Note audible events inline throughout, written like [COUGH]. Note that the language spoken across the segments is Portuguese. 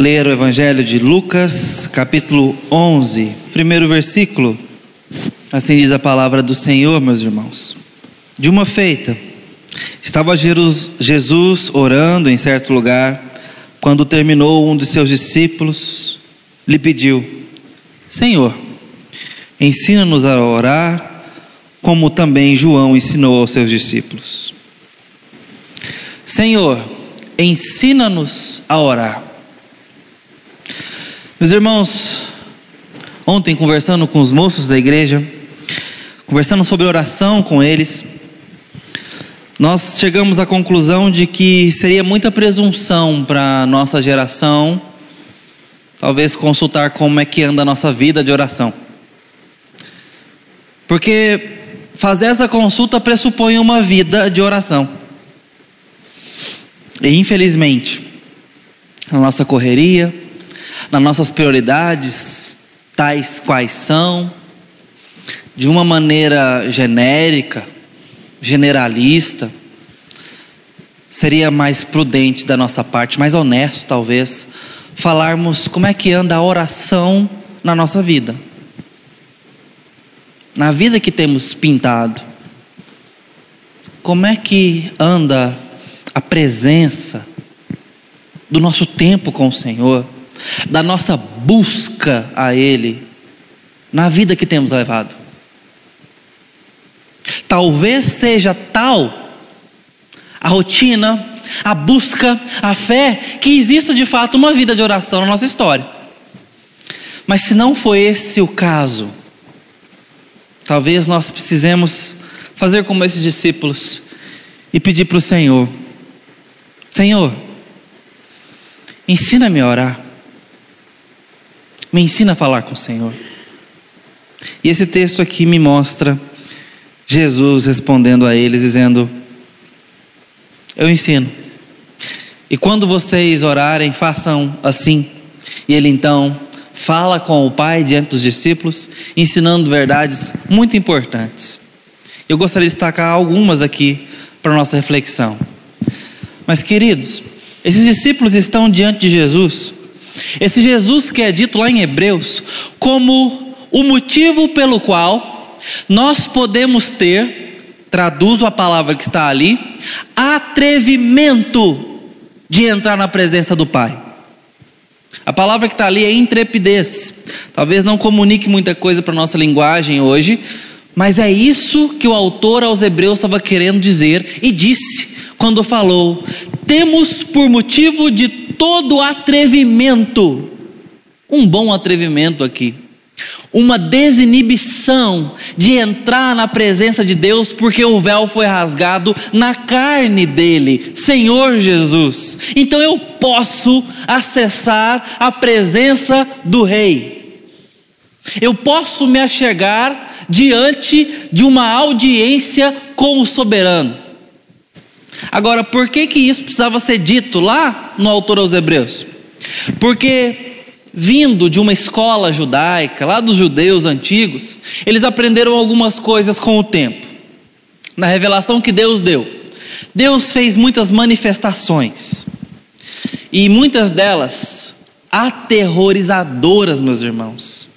ler o Evangelho de Lucas, capítulo 11, primeiro versículo. Assim diz a palavra do Senhor, meus irmãos. De uma feita, estava Jesus orando em certo lugar, quando terminou, um de seus discípulos lhe pediu: Senhor, ensina-nos a orar, como também João ensinou aos seus discípulos. Senhor, ensina-nos a orar. Meus irmãos, ontem conversando com os moços da igreja, conversando sobre oração com eles, nós chegamos à conclusão de que seria muita presunção para nossa geração, talvez consultar como é que anda a nossa vida de oração. Porque fazer essa consulta pressupõe uma vida de oração. E infelizmente, na nossa correria, nas nossas prioridades, tais quais são, de uma maneira genérica, generalista, seria mais prudente da nossa parte, mais honesto talvez, falarmos como é que anda a oração na nossa vida. Na vida que temos pintado. Como é que anda a presença do nosso tempo com o Senhor, da nossa busca a Ele na vida que temos levado? Talvez seja tal a rotina, a busca, a fé, que exista de fato uma vida de oração na nossa história. Mas se não foi esse o caso, talvez nós precisemos fazer como esses discípulos e pedir para o Senhor: Senhor, ensina-me a orar, me ensina a falar com o Senhor. E esse texto aqui me mostra Jesus respondendo a eles, dizendo: Eu ensino. E quando vocês orarem, façam assim. E ele então fala com o Pai diante dos discípulos, ensinando verdades muito importantes. Eu gostaria de destacar algumas aqui para nossa reflexão. Mas, queridos, esses discípulos estão diante de Jesus. Esse Jesus que é dito lá em Hebreus como o motivo pelo qual nós podemos ter, traduzo a palavra que está ali, atrevimento de entrar na presença do Pai. A palavra que está ali é intrepidez. Talvez não comunique muita coisa para nossa linguagem hoje, mas é isso que o autor aos Hebreus estava querendo dizer e disse quando falou: temos por motivo de todo atrevimento, um bom atrevimento aqui uma desinibição de entrar na presença de Deus, porque o véu foi rasgado na carne dele, Senhor Jesus. Então eu posso acessar a presença do Rei. Eu posso me achegar diante de uma audiência com o soberano. Agora, por que que isso precisava ser dito lá no autor aos Hebreus? Porque vindo de uma escola judaica, lá dos judeus antigos, eles aprenderam algumas coisas com o tempo. Na revelação que Deus deu, Deus fez muitas manifestações, e muitas delas aterrorizadoras, meus irmãos,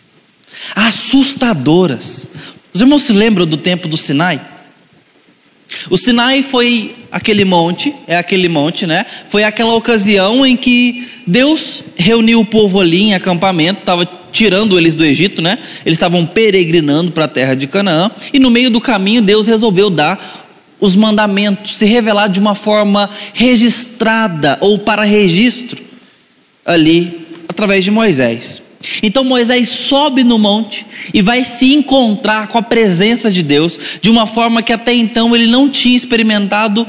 assustadoras. Os irmãos se lembram do tempo do Sinai? O Sinai foi aquele monte, é aquele monte, né? Foi aquela ocasião em que Deus reuniu o povo ali em acampamento, estava tirando eles do Egito, né? Eles estavam peregrinando para a terra de Canaã, e no meio do caminho Deus resolveu dar os mandamentos, se revelar de uma forma registrada ou para registro ali através de Moisés. Então Moisés sobe no monte e vai se encontrar com a presença de Deus de uma forma que até então ele não tinha experimentado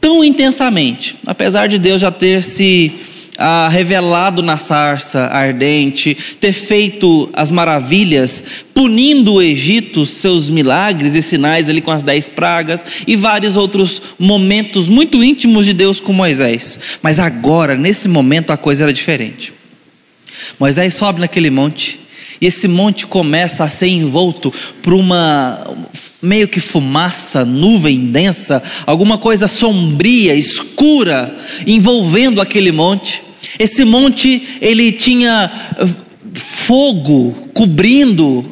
tão intensamente, apesar de Deus já ter se ah, revelado na sarça ardente, ter feito as maravilhas, punindo o Egito, seus milagres e sinais ali com as dez pragas e vários outros momentos muito íntimos de Deus com Moisés. Mas agora, nesse momento, a coisa era diferente. Moisés sobe naquele monte e esse monte começa a ser envolto por uma meio que fumaça, nuvem densa, alguma coisa sombria, escura, envolvendo aquele monte. Esse monte, ele tinha fogo cobrindo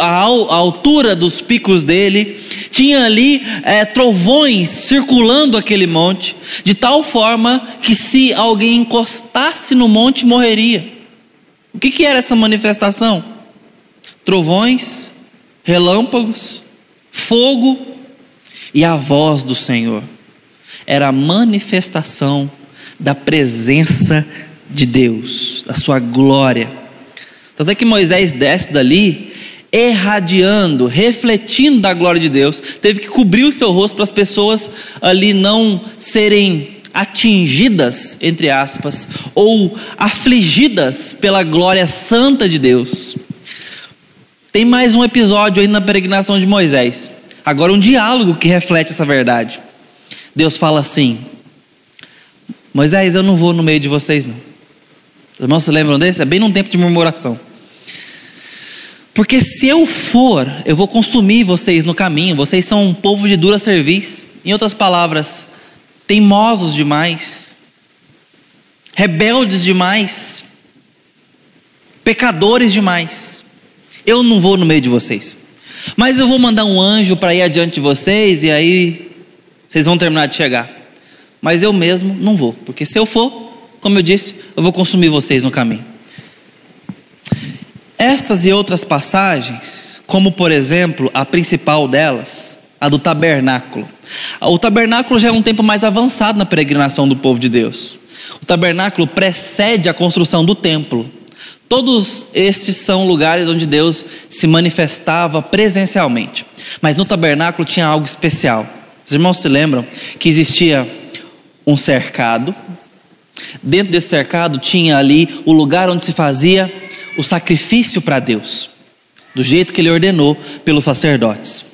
a, altura dos picos dele, tinha ali é, trovões circulando aquele monte, de tal forma que se alguém encostasse no monte, morreria. O que, que era essa manifestação? Trovões, relâmpagos, fogo e a voz do Senhor. Era a manifestação da presença de Deus, da sua glória. Tanto é que Moisés desce dali, irradiando, refletindo da glória de Deus, teve que cobrir o seu rosto para as pessoas ali não serem atingidas, entre aspas, ou afligidas pela glória santa de Deus. Tem mais um episódio aí na peregrinação de Moisés. Agora, um diálogo que reflete essa verdade. Deus fala assim: Moisés, eu não vou no meio de vocês, não. Os irmãos se lembram desse? É bem num tempo de murmuração. Porque se eu for, eu vou consumir vocês no caminho. Vocês são um povo de dura serviço. Em outras palavras, teimosos demais, rebeldes demais, pecadores demais. Eu não vou no meio de vocês. Mas eu vou mandar um anjo para ir adiante de vocês e aí vocês vão terminar de chegar. Mas eu mesmo não vou, porque se eu for, como eu disse, eu vou consumir vocês no caminho. Essas e outras passagens, como por exemplo a principal delas, a do tabernáculo. O tabernáculo já é um tempo mais avançado na peregrinação do povo de Deus. O tabernáculo precede a construção do templo. Todos estes são lugares onde Deus se manifestava presencialmente. Mas no tabernáculo tinha algo especial. Os irmãos se lembram que existia um cercado Dentro desse cercado tinha ali o lugar onde se fazia o sacrifício para Deus, do jeito que ele ordenou pelos sacerdotes.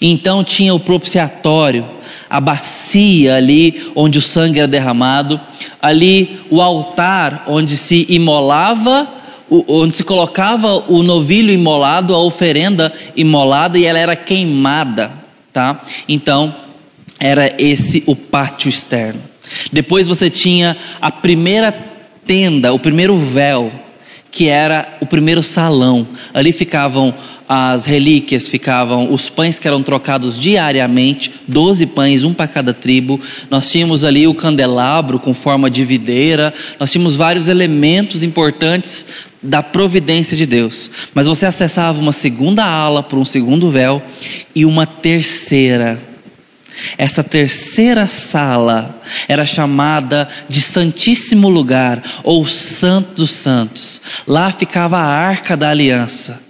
Então tinha o propiciatório, a bacia ali onde o sangue era derramado, ali o altar onde se imolava, onde se colocava o novilho imolado, a oferenda imolada e ela era queimada, tá? Então era esse o pátio externo. Depois você tinha a primeira tenda, o primeiro véu, que era o primeiro salão. Ali ficavam as relíquias, ficavam os pães que eram trocados diariamente, doze pães, um para cada tribo. Nós tínhamos ali o candelabro com forma de videira. Nós tínhamos vários elementos importantes da providência de Deus. Mas você acessava uma segunda ala por um segundo véu e uma terceira essa terceira sala era chamada de Santíssimo Lugar, ou Santo dos Santos. Lá ficava a arca da aliança.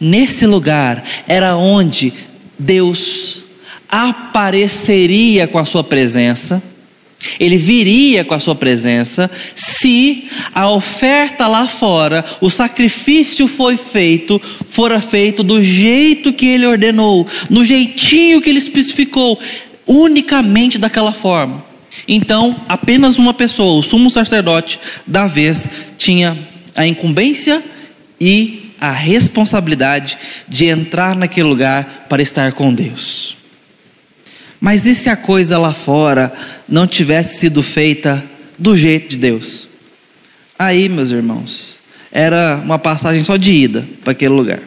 Nesse lugar era onde Deus apareceria com a sua presença ele viria com a sua presença se a oferta lá fora, o sacrifício foi feito, fora feito do jeito que ele ordenou, no jeitinho que ele especificou, unicamente daquela forma. Então, apenas uma pessoa, o sumo sacerdote da vez, tinha a incumbência e a responsabilidade de entrar naquele lugar para estar com Deus. Mas e se a coisa lá fora não tivesse sido feita do jeito de Deus? Aí, meus irmãos, era uma passagem só de ida para aquele lugar.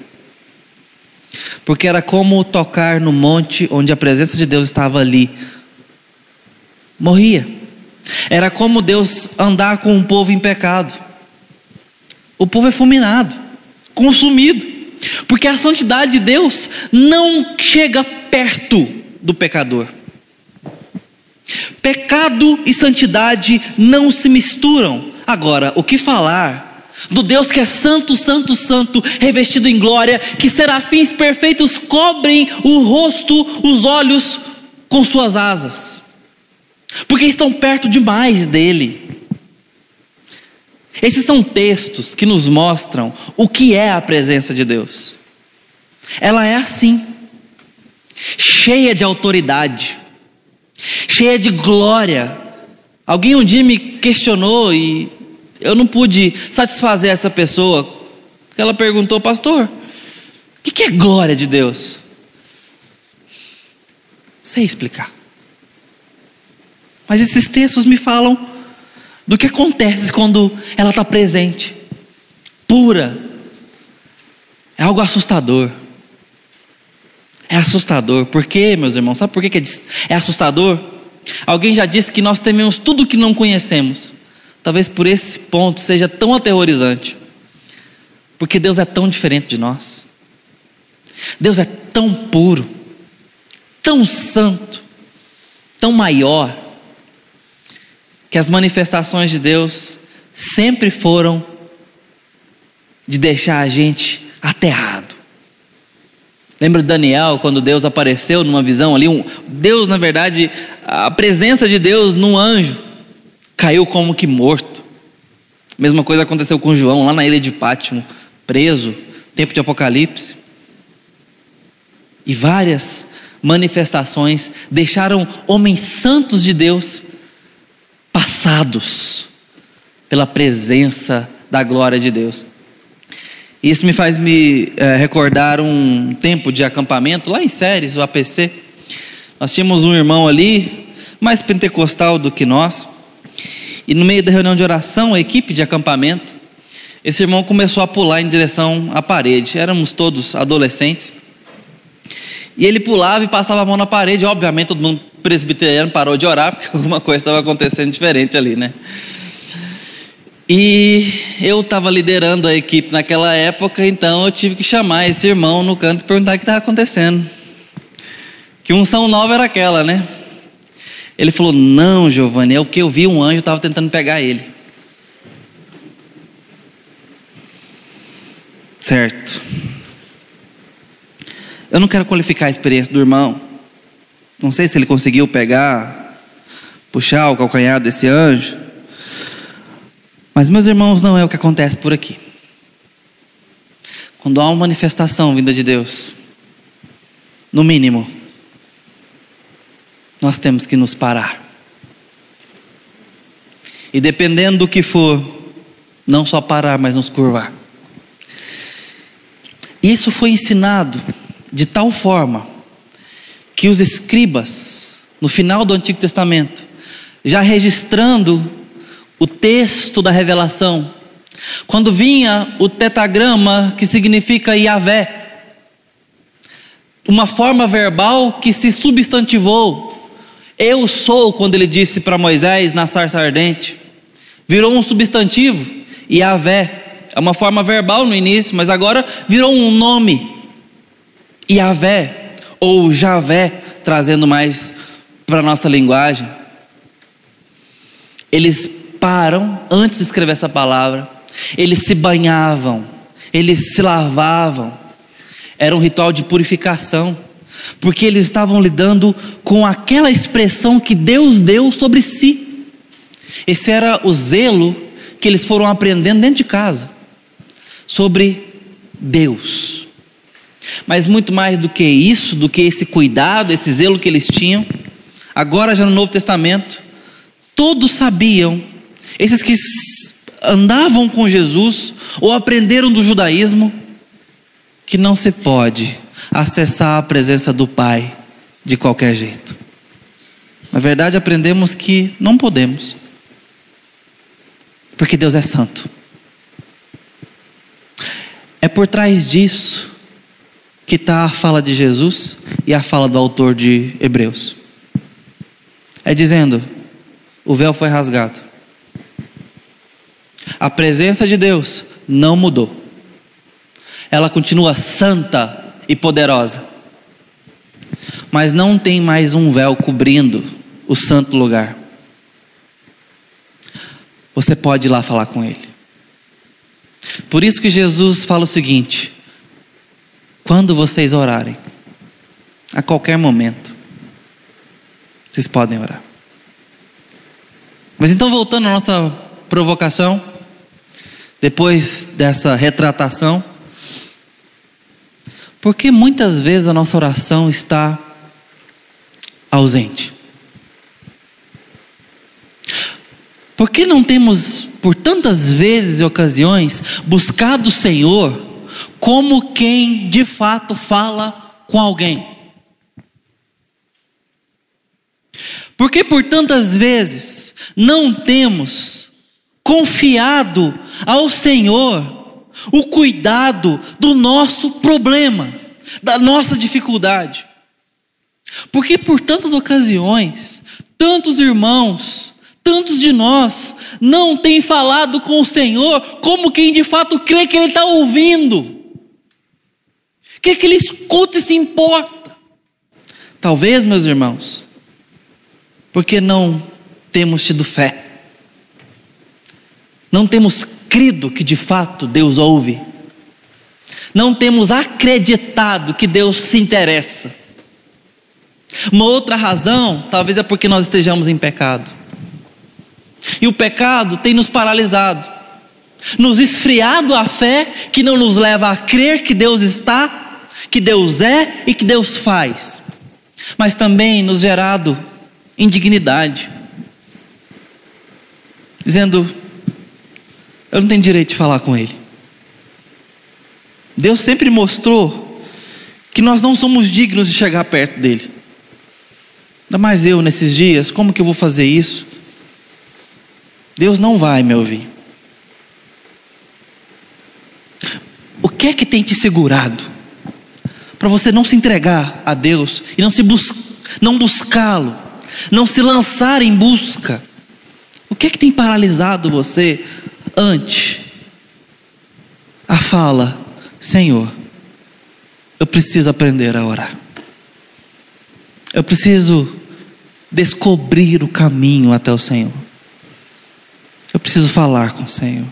Porque era como tocar no monte onde a presença de Deus estava ali. Morria. Era como Deus andar com um povo em pecado. O povo é fulminado, consumido. Porque a santidade de Deus não chega perto do pecador. Pecado e santidade não se misturam. Agora, o que falar do Deus que é santo, santo, santo, revestido em glória, que serafins perfeitos cobrem o rosto, os olhos com suas asas, porque estão perto demais dele. Esses são textos que nos mostram o que é a presença de Deus. Ela é assim cheia de autoridade, cheia de glória. Alguém um dia me questionou e eu não pude satisfazer essa pessoa, ela perguntou, pastor, o que é glória de Deus? Sei explicar. Mas esses textos me falam do que acontece quando ela está presente, pura. É algo assustador. É assustador. Por quê, meus irmãos? Sabe por que é assustador? Alguém já disse que nós tememos tudo que não conhecemos. Talvez por esse ponto seja tão aterrorizante. Porque Deus é tão diferente de nós. Deus é tão puro, tão santo, tão maior, que as manifestações de Deus sempre foram de deixar a gente aterrado. Lembra de Daniel, quando Deus apareceu numa visão ali? Um, Deus, na verdade, a presença de Deus num anjo caiu como que morto. Mesma coisa aconteceu com João lá na ilha de Pátimo, preso, tempo de Apocalipse. E várias manifestações deixaram homens santos de Deus passados pela presença da glória de Deus. Isso me faz me é, recordar um tempo de acampamento lá em Séries, o APC. Nós tínhamos um irmão ali, mais pentecostal do que nós, e no meio da reunião de oração, a equipe de acampamento, esse irmão começou a pular em direção à parede. Éramos todos adolescentes. E ele pulava e passava a mão na parede. Obviamente, todo mundo presbiteriano parou de orar, porque [LAUGHS] alguma coisa estava acontecendo diferente ali, né? E eu estava liderando a equipe naquela época, então eu tive que chamar esse irmão no canto e perguntar o que estava acontecendo. Que unção nova era aquela, né? Ele falou: Não, Giovanni, é o que eu vi um anjo, estava tentando pegar ele. Certo. Eu não quero qualificar a experiência do irmão. Não sei se ele conseguiu pegar, puxar o calcanhar desse anjo. Mas, meus irmãos, não é o que acontece por aqui. Quando há uma manifestação vinda de Deus, no mínimo, nós temos que nos parar. E dependendo do que for, não só parar, mas nos curvar. Isso foi ensinado de tal forma que os escribas, no final do Antigo Testamento, já registrando o texto da revelação. Quando vinha o tetagrama, que significa Yahvé, uma forma verbal que se substantivou. Eu sou, quando ele disse para Moisés na sarça ardente, virou um substantivo, Yahvé. É uma forma verbal no início, mas agora virou um nome, Yahvé, ou Javé, trazendo mais para a nossa linguagem. Eles param antes de escrever essa palavra, eles se banhavam, eles se lavavam, era um ritual de purificação, porque eles estavam lidando com aquela expressão que Deus deu sobre si. Esse era o zelo que eles foram aprendendo dentro de casa sobre Deus. Mas muito mais do que isso, do que esse cuidado, esse zelo que eles tinham, agora já no Novo Testamento, todos sabiam esses que andavam com Jesus ou aprenderam do judaísmo que não se pode acessar a presença do Pai de qualquer jeito. Na verdade, aprendemos que não podemos, porque Deus é santo. É por trás disso que está a fala de Jesus e a fala do autor de Hebreus. É dizendo: o véu foi rasgado. A presença de Deus não mudou. Ela continua santa e poderosa. Mas não tem mais um véu cobrindo o santo lugar. Você pode ir lá falar com Ele. Por isso que Jesus fala o seguinte: quando vocês orarem, a qualquer momento, vocês podem orar. Mas então, voltando à nossa provocação, depois dessa retratação, porque muitas vezes a nossa oração está ausente. Por que não temos, por tantas vezes e ocasiões, buscado o Senhor como quem de fato fala com alguém? Por que por tantas vezes não temos confiado ao Senhor o cuidado do nosso problema, da nossa dificuldade. Porque por tantas ocasiões, tantos irmãos, tantos de nós não têm falado com o Senhor como quem de fato crê que Ele está ouvindo, quer que Ele escuta e se importa. Talvez, meus irmãos, porque não temos tido fé, não temos crido que de fato Deus ouve, não temos acreditado que Deus se interessa. Uma outra razão, talvez é porque nós estejamos em pecado. E o pecado tem nos paralisado, nos esfriado a fé que não nos leva a crer que Deus está, que Deus é e que Deus faz, mas também nos gerado indignidade, dizendo: eu não tenho direito de falar com Ele. Deus sempre mostrou que nós não somos dignos de chegar perto dele. Ainda mais eu nesses dias, como que eu vou fazer isso? Deus não vai me ouvir. O que é que tem te segurado para você não se entregar a Deus e não se bus não buscá-lo, não se lançar em busca? O que é que tem paralisado você ante a fala, Senhor, eu preciso aprender a orar. Eu preciso descobrir o caminho até o Senhor. Eu preciso falar com o Senhor.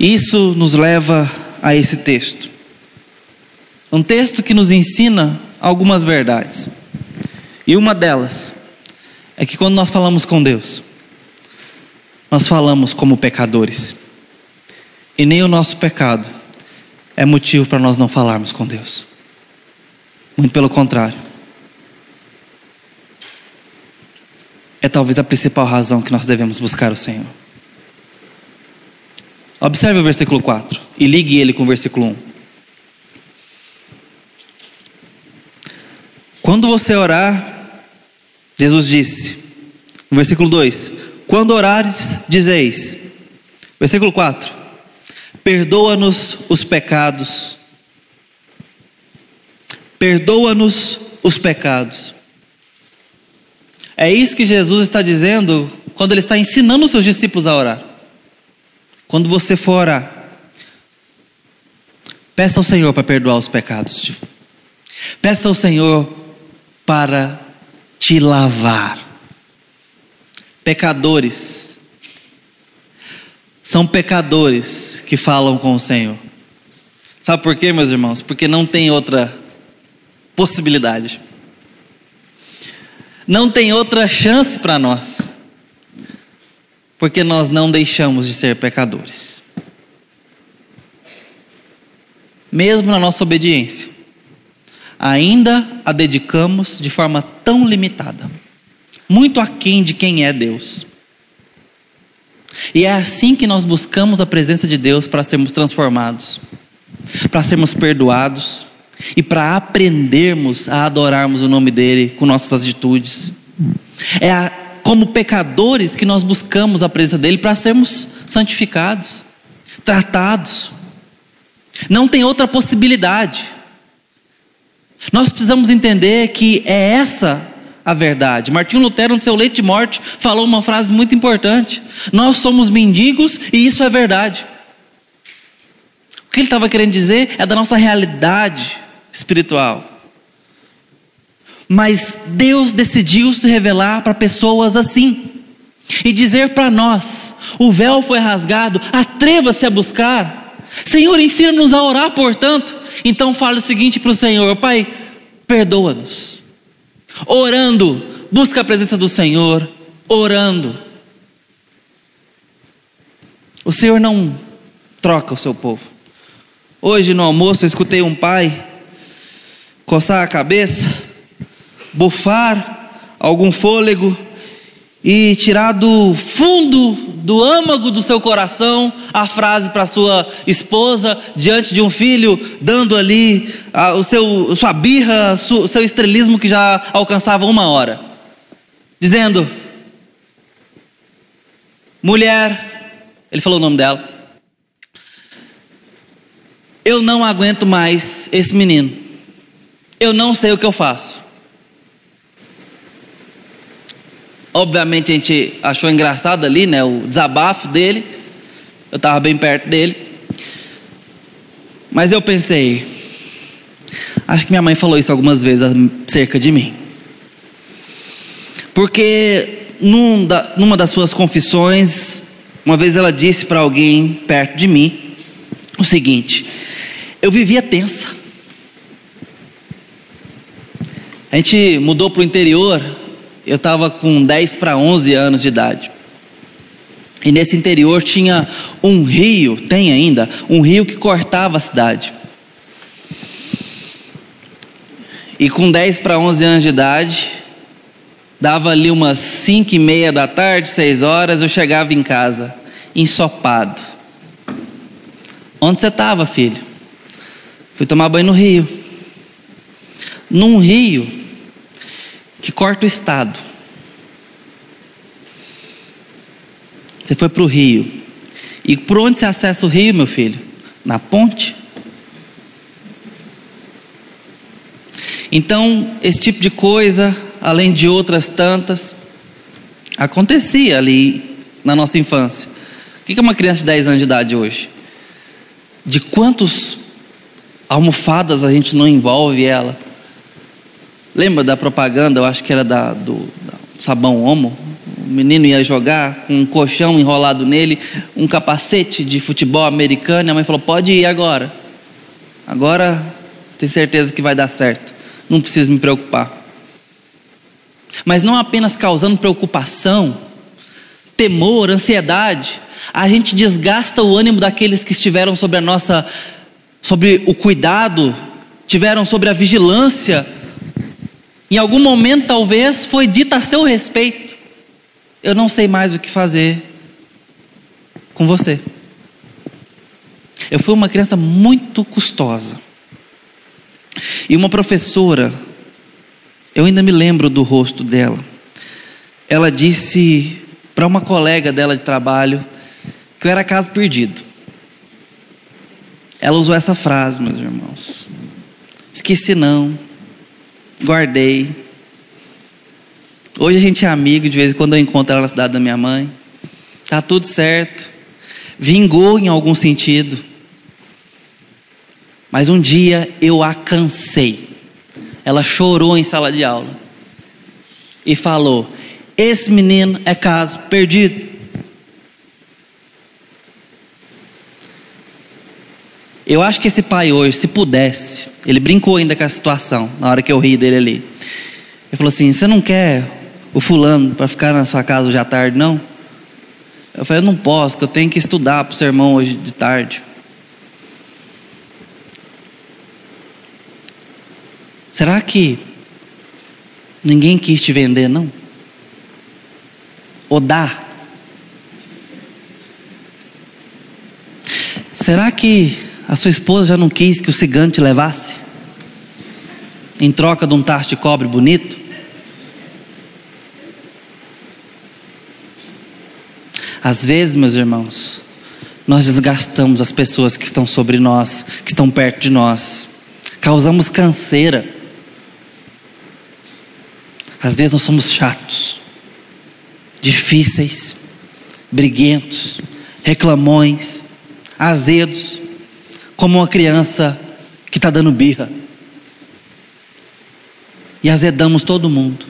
Isso nos leva a esse texto. Um texto que nos ensina algumas verdades. E uma delas é que quando nós falamos com Deus, nós falamos como pecadores. E nem o nosso pecado é motivo para nós não falarmos com Deus. Muito pelo contrário. é talvez a principal razão que nós devemos buscar o Senhor. Observe o versículo 4 e ligue ele com o versículo 1. Quando você orar, Jesus disse, no versículo 2: Quando orares, dizeis. Versículo 4: Perdoa-nos os pecados. Perdoa-nos os pecados. É isso que Jesus está dizendo quando ele está ensinando os seus discípulos a orar. Quando você for orar, peça ao Senhor para perdoar os pecados. Peça ao Senhor para te lavar. Pecadores são pecadores que falam com o Senhor. Sabe por quê, meus irmãos? Porque não tem outra possibilidade. Não tem outra chance para nós, porque nós não deixamos de ser pecadores. Mesmo na nossa obediência, ainda a dedicamos de forma tão limitada, muito aquém de quem é Deus. E é assim que nós buscamos a presença de Deus para sermos transformados, para sermos perdoados, e para aprendermos a adorarmos o nome dele com nossas atitudes. É a, como pecadores que nós buscamos a presença dele para sermos santificados, tratados. Não tem outra possibilidade. Nós precisamos entender que é essa a verdade. Martinho Lutero, no seu leite de morte, falou uma frase muito importante: Nós somos mendigos e isso é verdade. O que ele estava querendo dizer é da nossa realidade espiritual. Mas Deus decidiu se revelar para pessoas assim e dizer para nós: o véu foi rasgado, atreva-se a buscar. Senhor, ensina-nos a orar, portanto. Então fale o seguinte para o Senhor: Pai, perdoa-nos. Orando, busca a presença do Senhor, orando. O Senhor não troca o seu povo. Hoje no almoço eu escutei um pai coçar a cabeça, bufar algum fôlego e tirar do fundo do âmago do seu coração a frase para sua esposa diante de um filho, dando ali a, o seu sua birra, o seu estrelismo que já alcançava uma hora, dizendo: mulher, ele falou o nome dela. Eu não aguento mais esse menino. Eu não sei o que eu faço. Obviamente a gente achou engraçado ali, né, o desabafo dele. Eu estava bem perto dele. Mas eu pensei, acho que minha mãe falou isso algumas vezes acerca de mim. Porque num da, numa das suas confissões, uma vez ela disse para alguém perto de mim o seguinte: eu vivia tensa. A gente mudou para o interior, eu estava com 10 para 11 anos de idade. E nesse interior tinha um rio, tem ainda, um rio que cortava a cidade. E com 10 para 11 anos de idade, dava ali umas 5 e meia da tarde, 6 horas, eu chegava em casa, ensopado. Onde você estava, filho? Fui tomar banho no rio. Num rio que corta o estado. Você foi para o rio. E por onde você acessa o rio, meu filho? Na ponte. Então, esse tipo de coisa, além de outras tantas, acontecia ali na nossa infância. O que é uma criança de 10 anos de idade hoje? De quantos almofadas a gente não envolve ela. Lembra da propaganda, eu acho que era da, do da sabão Omo? O menino ia jogar com um colchão enrolado nele, um capacete de futebol americano, e a mãe falou: pode ir agora. Agora tem certeza que vai dar certo. Não precisa me preocupar. Mas não apenas causando preocupação, temor, ansiedade, a gente desgasta o ânimo daqueles que estiveram sobre a nossa sobre o cuidado, tiveram sobre a vigilância. Em algum momento, talvez, foi dita a seu respeito: Eu não sei mais o que fazer com você. Eu fui uma criança muito custosa. E uma professora, eu ainda me lembro do rosto dela. Ela disse para uma colega dela de trabalho que eu era caso perdido. Ela usou essa frase, meus irmãos. Esqueci não, guardei. Hoje a gente é amigo, de vez em quando eu encontro ela na cidade da minha mãe. Tá tudo certo. Vingou em algum sentido. Mas um dia eu a cansei. Ela chorou em sala de aula e falou: Esse menino é caso perdido. Eu acho que esse pai hoje, se pudesse, ele brincou ainda com a situação, na hora que eu ri dele ali. Ele falou assim: Você não quer o fulano para ficar na sua casa hoje à tarde, não? Eu falei: Eu não posso, que eu tenho que estudar para o sermão hoje de tarde. Será que ninguém quis te vender, não? Ou dar? Será que a sua esposa já não quis que o cigano te levasse? Em troca de um tacho de cobre bonito? Às vezes, meus irmãos, nós desgastamos as pessoas que estão sobre nós, que estão perto de nós, causamos canseira. Às vezes nós somos chatos, difíceis, briguentos, reclamões, azedos como uma criança que está dando birra. E azedamos todo mundo.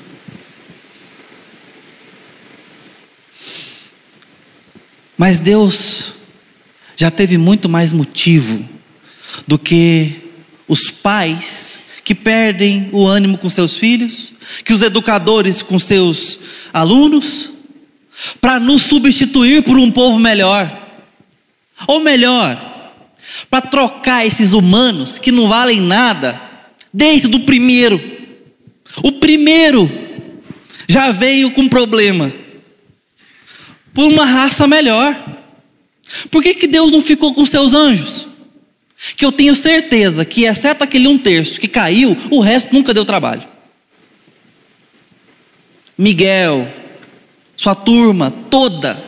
Mas Deus já teve muito mais motivo do que os pais que perdem o ânimo com seus filhos, que os educadores com seus alunos, para nos substituir por um povo melhor. Ou melhor, para trocar esses humanos que não valem nada, desde o primeiro. O primeiro já veio com problema, por uma raça melhor. Por que, que Deus não ficou com seus anjos? Que eu tenho certeza que, exceto aquele um terço que caiu, o resto nunca deu trabalho. Miguel, sua turma toda,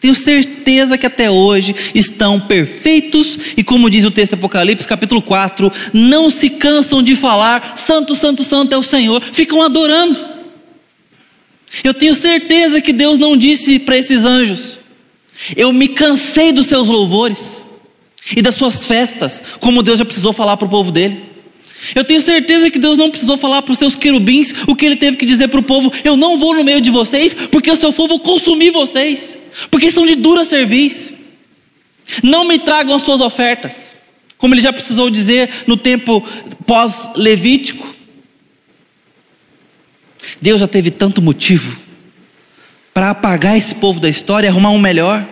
Tenho certeza que até hoje estão perfeitos e, como diz o texto Apocalipse, capítulo 4, não se cansam de falar: Santo, Santo, Santo é o Senhor, ficam adorando. Eu tenho certeza que Deus não disse para esses anjos: Eu me cansei dos seus louvores e das suas festas, como Deus já precisou falar para o povo dele. Eu tenho certeza que Deus não precisou falar para os seus querubins o que ele teve que dizer para o povo: Eu não vou no meio de vocês, porque o seu povo vou consumir vocês, porque são de dura serviço. Não me tragam as suas ofertas, como ele já precisou dizer no tempo pós-levítico. Deus já teve tanto motivo para apagar esse povo da história e arrumar um melhor.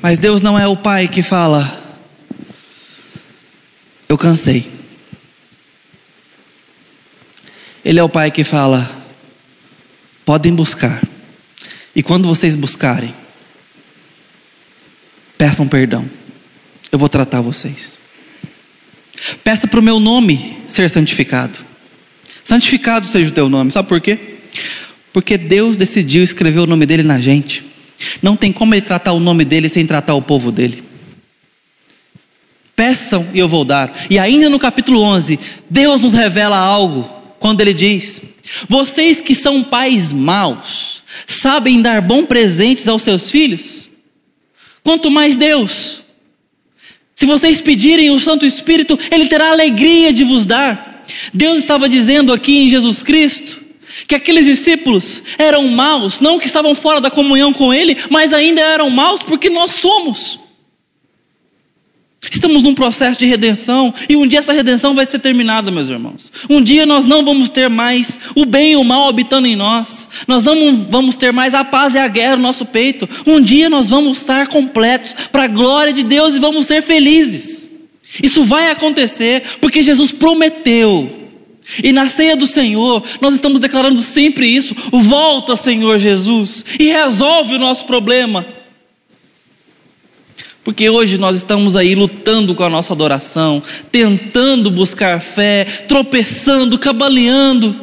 Mas Deus não é o pai que fala, eu cansei. Ele é o pai que fala: podem buscar. E quando vocês buscarem, peçam perdão. Eu vou tratar vocês. Peça para o meu nome ser santificado. Santificado seja o teu nome. Sabe por quê? Porque Deus decidiu escrever o nome dele na gente. Não tem como ele tratar o nome dele sem tratar o povo dele. Peçam e eu vou dar. E ainda no capítulo 11, Deus nos revela algo quando ele diz: Vocês que são pais maus, sabem dar bons presentes aos seus filhos? Quanto mais Deus. Se vocês pedirem o Santo Espírito, Ele terá alegria de vos dar. Deus estava dizendo aqui em Jesus Cristo que aqueles discípulos eram maus, não que estavam fora da comunhão com Ele, mas ainda eram maus porque nós somos. Estamos num processo de redenção e um dia essa redenção vai ser terminada, meus irmãos. Um dia nós não vamos ter mais o bem e o mal habitando em nós. Nós não vamos ter mais a paz e a guerra no nosso peito. Um dia nós vamos estar completos para a glória de Deus e vamos ser felizes. Isso vai acontecer porque Jesus prometeu. E na ceia do Senhor, nós estamos declarando sempre isso: volta, Senhor Jesus, e resolve o nosso problema. Porque hoje nós estamos aí lutando com a nossa adoração, tentando buscar fé, tropeçando, cabaleando,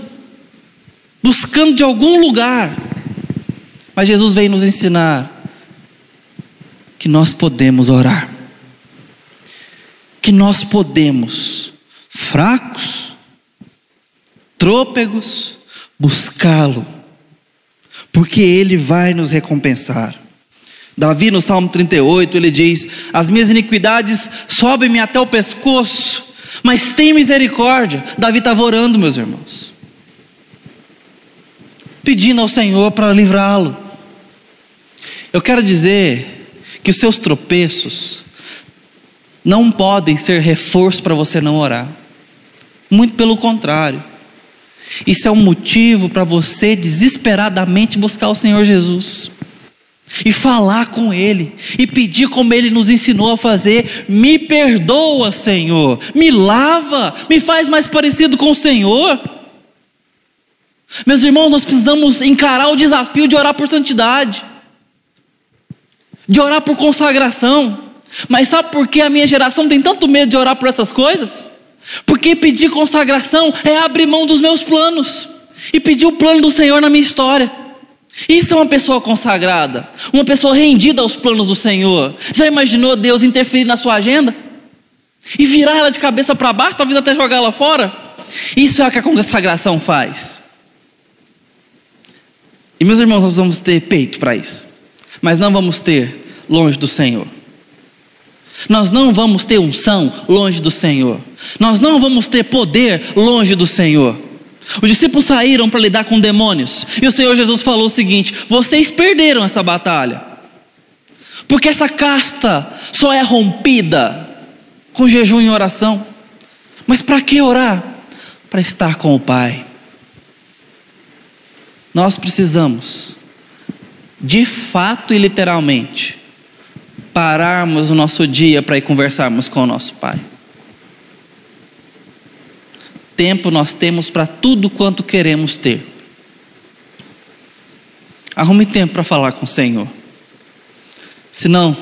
buscando de algum lugar. Mas Jesus vem nos ensinar que nós podemos orar, que nós podemos, fracos, trôpegos, buscá-lo, porque Ele vai nos recompensar. Davi, no Salmo 38, ele diz: As minhas iniquidades sobem-me até o pescoço, mas tem misericórdia. Davi estava orando, meus irmãos, pedindo ao Senhor para livrá-lo. Eu quero dizer que os seus tropeços não podem ser reforço para você não orar, muito pelo contrário. Isso é um motivo para você desesperadamente buscar o Senhor Jesus e falar com Ele, e pedir como Ele nos ensinou a fazer: me perdoa, Senhor, me lava, me faz mais parecido com o Senhor. Meus irmãos, nós precisamos encarar o desafio de orar por santidade, de orar por consagração. Mas sabe por que a minha geração tem tanto medo de orar por essas coisas? Porque pedir consagração é abrir mão dos meus planos e pedir o plano do Senhor na minha história. Isso é uma pessoa consagrada, uma pessoa rendida aos planos do Senhor. Já imaginou Deus interferir na sua agenda? E virar ela de cabeça para baixo, talvez até jogar ela fora? Isso é o que a consagração faz. E meus irmãos, nós vamos ter peito para isso, mas não vamos ter longe do Senhor. Nós não vamos ter unção longe do Senhor. Nós não vamos ter poder longe do Senhor. Os discípulos saíram para lidar com demônios. E o Senhor Jesus falou o seguinte: vocês perderam essa batalha. Porque essa casta só é rompida com jejum e oração. Mas para que orar? Para estar com o Pai. Nós precisamos, de fato e literalmente, pararmos o nosso dia para ir conversarmos com o nosso Pai tempo nós temos para tudo quanto queremos ter. Arrume tempo para falar com o Senhor. Senão,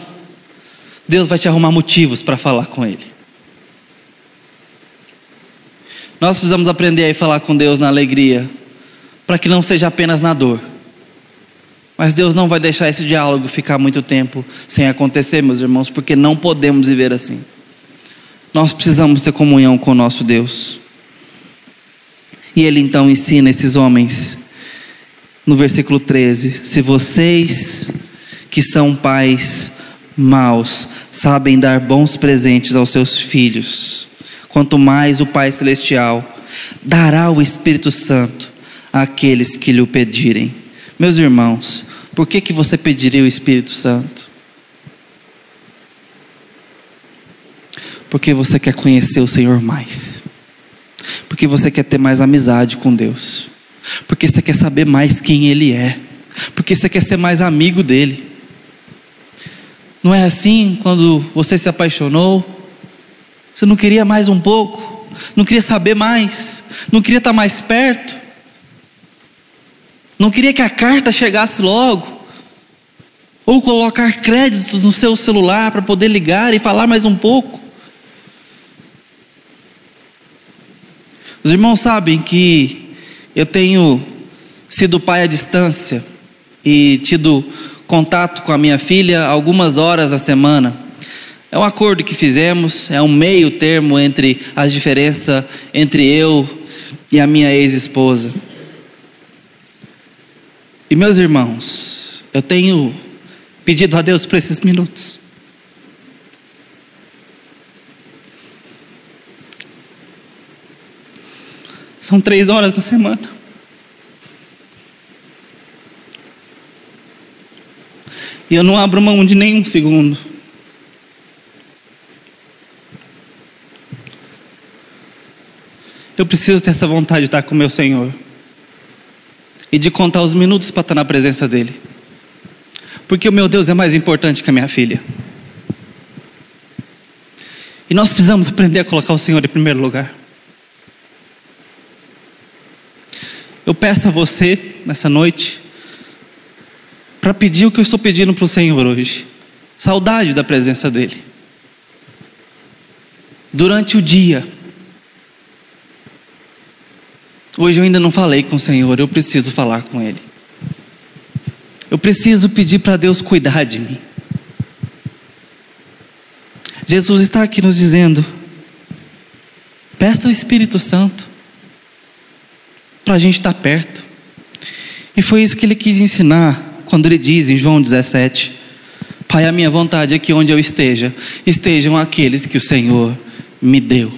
Deus vai te arrumar motivos para falar com Ele. Nós precisamos aprender a falar com Deus na alegria, para que não seja apenas na dor. Mas Deus não vai deixar esse diálogo ficar muito tempo sem acontecer, meus irmãos, porque não podemos viver assim. Nós precisamos ter comunhão com o nosso Deus. E ele então ensina esses homens, no versículo 13: Se vocês que são pais maus sabem dar bons presentes aos seus filhos, quanto mais o Pai Celestial dará o Espírito Santo àqueles que lhe o pedirem. Meus irmãos, por que, que você pediria o Espírito Santo? Porque você quer conhecer o Senhor mais. Porque você quer ter mais amizade com Deus. Porque você quer saber mais quem Ele é. Porque você quer ser mais amigo dele. Não é assim quando você se apaixonou? Você não queria mais um pouco? Não queria saber mais? Não queria estar mais perto? Não queria que a carta chegasse logo? Ou colocar créditos no seu celular para poder ligar e falar mais um pouco? Os irmãos sabem que eu tenho sido pai à distância e tido contato com a minha filha algumas horas a semana. É um acordo que fizemos, é um meio termo entre as diferenças entre eu e a minha ex-esposa. E meus irmãos, eu tenho pedido a Deus por esses minutos. São três horas na semana. E eu não abro mão de nenhum segundo. Eu preciso ter essa vontade de estar com meu Senhor. E de contar os minutos para estar na presença dEle. Porque o meu Deus é mais importante que a minha filha. E nós precisamos aprender a colocar o Senhor em primeiro lugar. Eu peço a você, nessa noite, para pedir o que eu estou pedindo para o Senhor hoje: saudade da presença dEle. Durante o dia, hoje eu ainda não falei com o Senhor, eu preciso falar com Ele. Eu preciso pedir para Deus cuidar de mim. Jesus está aqui nos dizendo: peça ao Espírito Santo para a gente estar perto. E foi isso que ele quis ensinar quando ele diz em João 17: Pai, a minha vontade é que onde eu esteja, estejam aqueles que o Senhor me deu.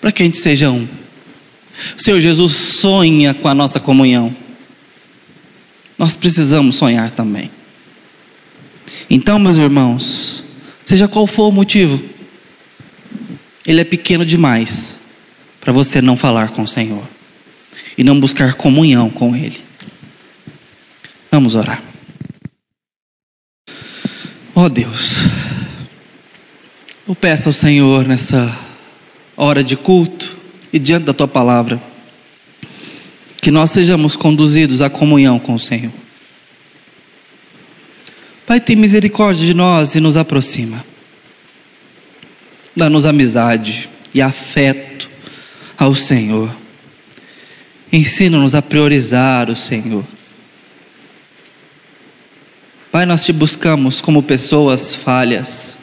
Para que a gente seja um. O Senhor Jesus sonha com a nossa comunhão. Nós precisamos sonhar também. Então, meus irmãos, seja qual for o motivo, ele é pequeno demais para você não falar com o Senhor e não buscar comunhão com Ele. Vamos orar. Ó oh Deus, eu peço ao Senhor nessa hora de culto e diante da Tua palavra, que nós sejamos conduzidos à comunhão com o Senhor. Pai, tem misericórdia de nós e nos aproxima. Dá-nos amizade e afeto ao Senhor. Ensina-nos a priorizar o Senhor. Pai, nós te buscamos como pessoas falhas,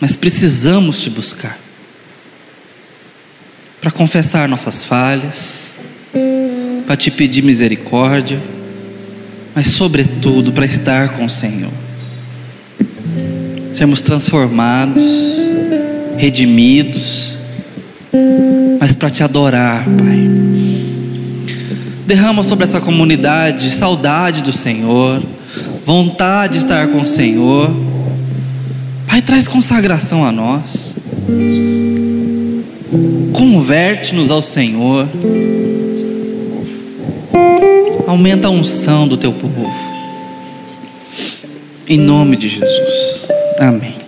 mas precisamos te buscar para confessar nossas falhas, para te pedir misericórdia, mas, sobretudo, para estar com o Senhor, sermos transformados, redimidos, mas para te adorar, Pai derrama sobre essa comunidade saudade do Senhor, vontade de estar com o Senhor. Pai, traz consagração a nós. Converte-nos ao Senhor. Aumenta a unção do teu povo. Em nome de Jesus. Amém.